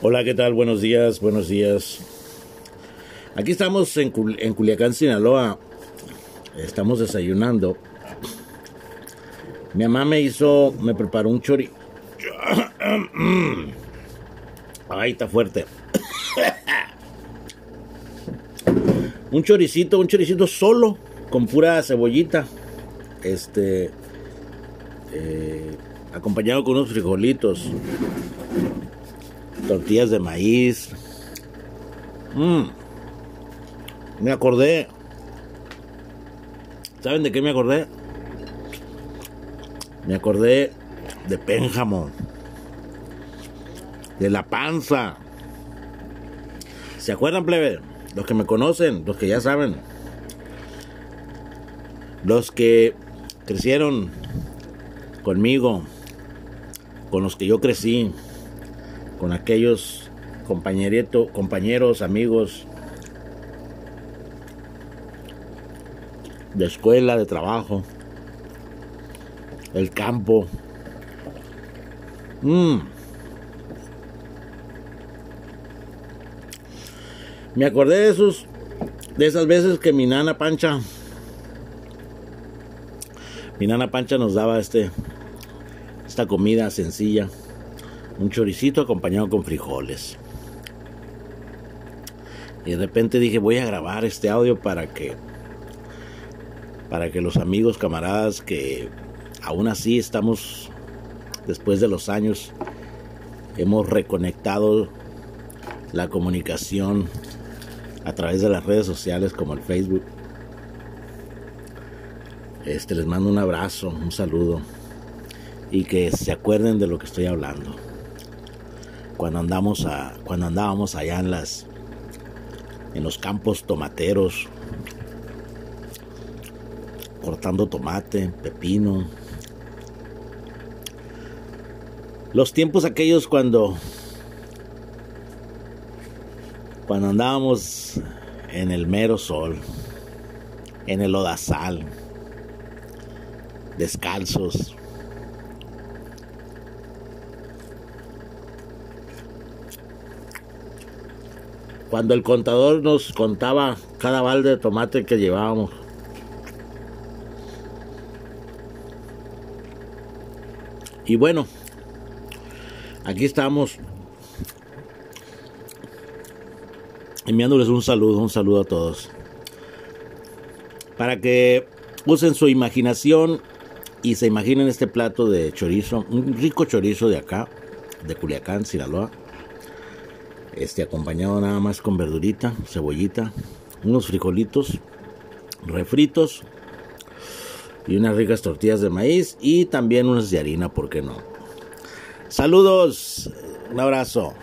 Hola, ¿qué tal? Buenos días, buenos días. Aquí estamos en, Culiacán, Sinaloa. Estamos desayunando. Mi mamá me hizo, me preparó un chori. Ay, está fuerte. un choricito, un choricito solo, con pura cebollita. Este. Eh, acompañado con unos frijolitos tortillas de maíz. Mm. Me acordé. ¿Saben de qué me acordé? Me acordé de Pénjamo. De la panza. ¿Se acuerdan, plebe? Los que me conocen, los que ya saben. Los que crecieron conmigo. Con los que yo crecí con aquellos compañeros, amigos de escuela, de trabajo, el campo. Mm. Me acordé de esos, de esas veces que mi nana Pancha, mi nana Pancha nos daba este, esta comida sencilla un choricito acompañado con frijoles. Y de repente dije, voy a grabar este audio para que para que los amigos, camaradas que aún así estamos después de los años hemos reconectado la comunicación a través de las redes sociales como el Facebook. Este les mando un abrazo, un saludo y que se acuerden de lo que estoy hablando cuando andamos a, cuando andábamos allá en las en los campos tomateros cortando tomate, pepino. Los tiempos aquellos cuando cuando andábamos en el mero sol, en el odazal, descalzos, cuando el contador nos contaba cada balde de tomate que llevábamos. Y bueno, aquí estamos enviándoles un saludo, un saludo a todos. Para que usen su imaginación y se imaginen este plato de chorizo, un rico chorizo de acá, de Culiacán, Sinaloa este acompañado nada más con verdurita, cebollita, unos frijolitos refritos y unas ricas tortillas de maíz y también unas de harina, ¿por qué no? Saludos, un abrazo.